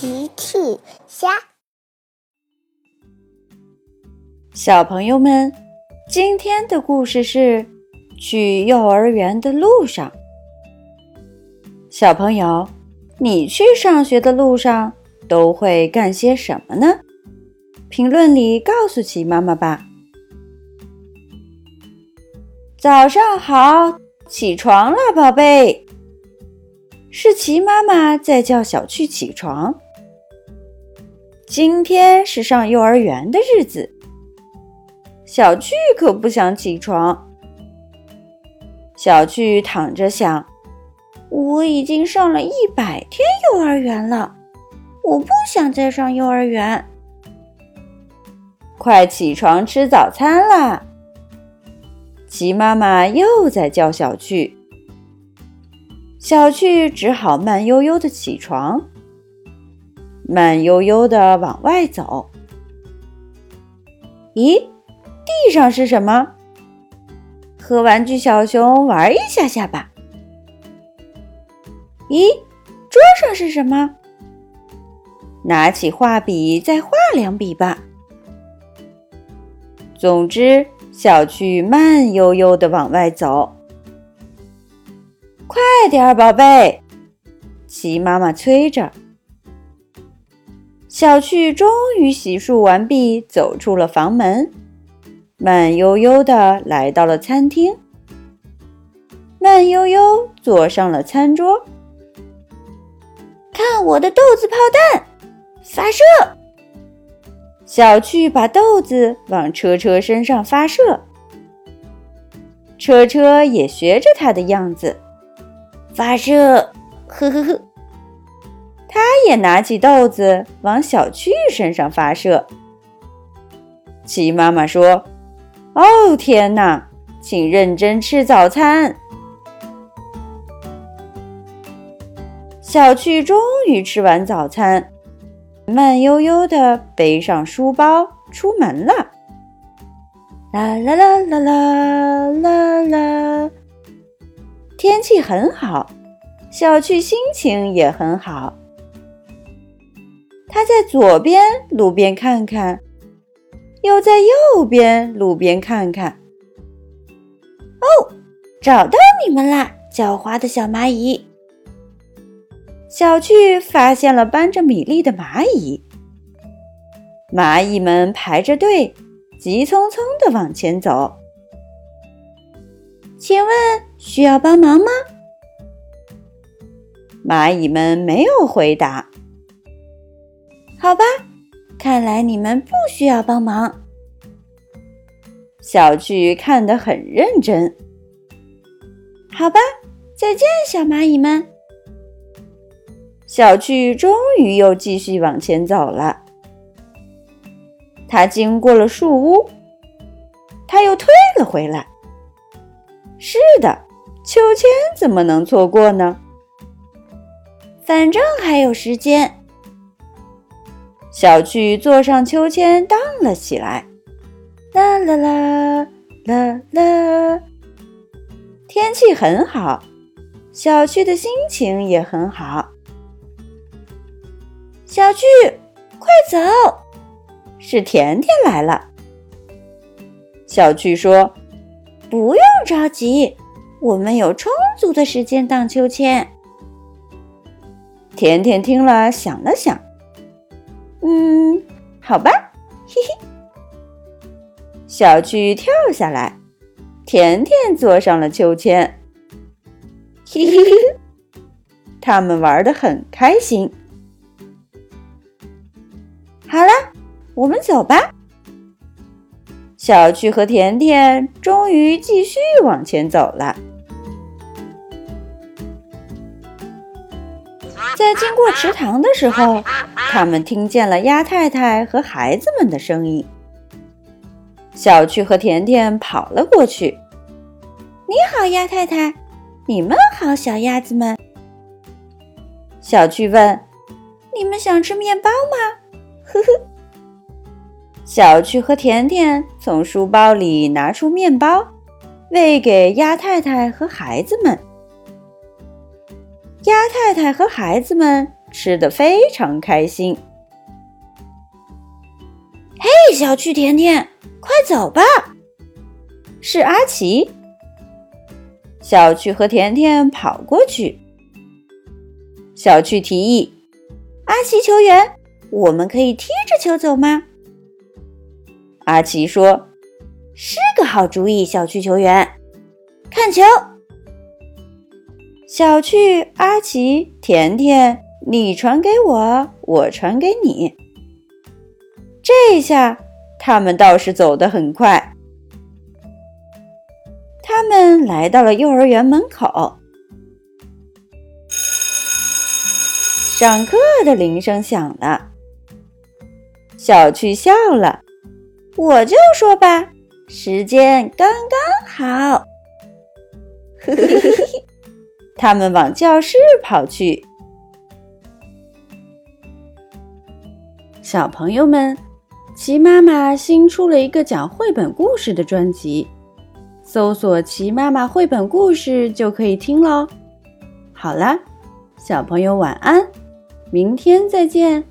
奇趣虾，小朋友们，今天的故事是去幼儿园的路上。小朋友，你去上学的路上都会干些什么呢？评论里告诉奇妈妈吧。早上好，起床了，宝贝。是琪妈妈在叫小趣起床。今天是上幼儿园的日子，小趣可不想起床。小趣躺着想：我已经上了一百天幼儿园了，我不想再上幼儿园。快起床吃早餐啦！齐妈妈又在叫小趣。小趣只好慢悠悠的起床，慢悠悠的往外走。咦，地上是什么？和玩具小熊玩一下下吧。咦，桌上是什么？拿起画笔再画两笔吧。总之，小趣慢悠悠的往外走。快点儿，宝贝！齐妈妈催着。小趣终于洗漱完毕，走出了房门，慢悠悠的来到了餐厅，慢悠悠坐上了餐桌。看我的豆子炮弹，发射！小趣把豆子往车车身上发射，车车也学着他的样子。发射，呵呵呵！他也拿起豆子往小趣身上发射。齐妈妈说：“哦，天哪，请认真吃早餐。”小趣终于吃完早餐，慢悠悠的背上书包出门了。啦啦啦啦啦啦啦。天气很好，小趣心情也很好。他在左边路边看看，又在右边路边看看。哦，找到你们啦，狡猾的小蚂蚁！小趣发现了搬着米粒的蚂蚁。蚂蚁们排着队，急匆匆地往前走。请问需要帮忙吗？蚂蚁们没有回答。好吧，看来你们不需要帮忙。小趣看得很认真。好吧，再见，小蚂蚁们。小趣终于又继续往前走了。他经过了树屋，他又退了回来。是的，秋千怎么能错过呢？反正还有时间。小趣坐上秋千荡了起来，啦啦啦啦啦。天气很好，小趣的心情也很好。小趣，快走！是甜甜来了。小趣说。不用着急，我们有充足的时间荡秋千。甜甜听了，想了想，嗯，好吧，嘿嘿。小趣跳下来，甜甜坐上了秋千，嘿嘿嘿，他们玩的很开心。好了，我们走吧。小趣和甜甜终于继续往前走了。在经过池塘的时候，他们听见了鸭太太和孩子们的声音。小趣和甜甜跑了过去。“你好，鸭太太！”“你们好，小鸭子们。”小趣问：“你们想吃面包吗？”呵呵。小趣和甜甜从书包里拿出面包，喂给鸭太太和孩子们。鸭太太和孩子们吃得非常开心。嘿，小趣甜甜，快走吧！是阿奇。小趣和甜甜跑过去。小趣提议：“阿奇球员，我们可以踢着球走吗？”阿奇说：“是个好主意，小趣球员。看球。”小趣、阿奇、甜甜，你传给我，我传给你。这下他们倒是走得很快。他们来到了幼儿园门口，上课的铃声响了。小趣笑了：“我就说吧，时间刚刚好。”嘿嘿嘿嘿嘿。他们往教室跑去。小朋友们，齐妈妈新出了一个讲绘本故事的专辑，搜索“齐妈妈绘本故事”就可以听喽。好啦，小朋友晚安，明天再见。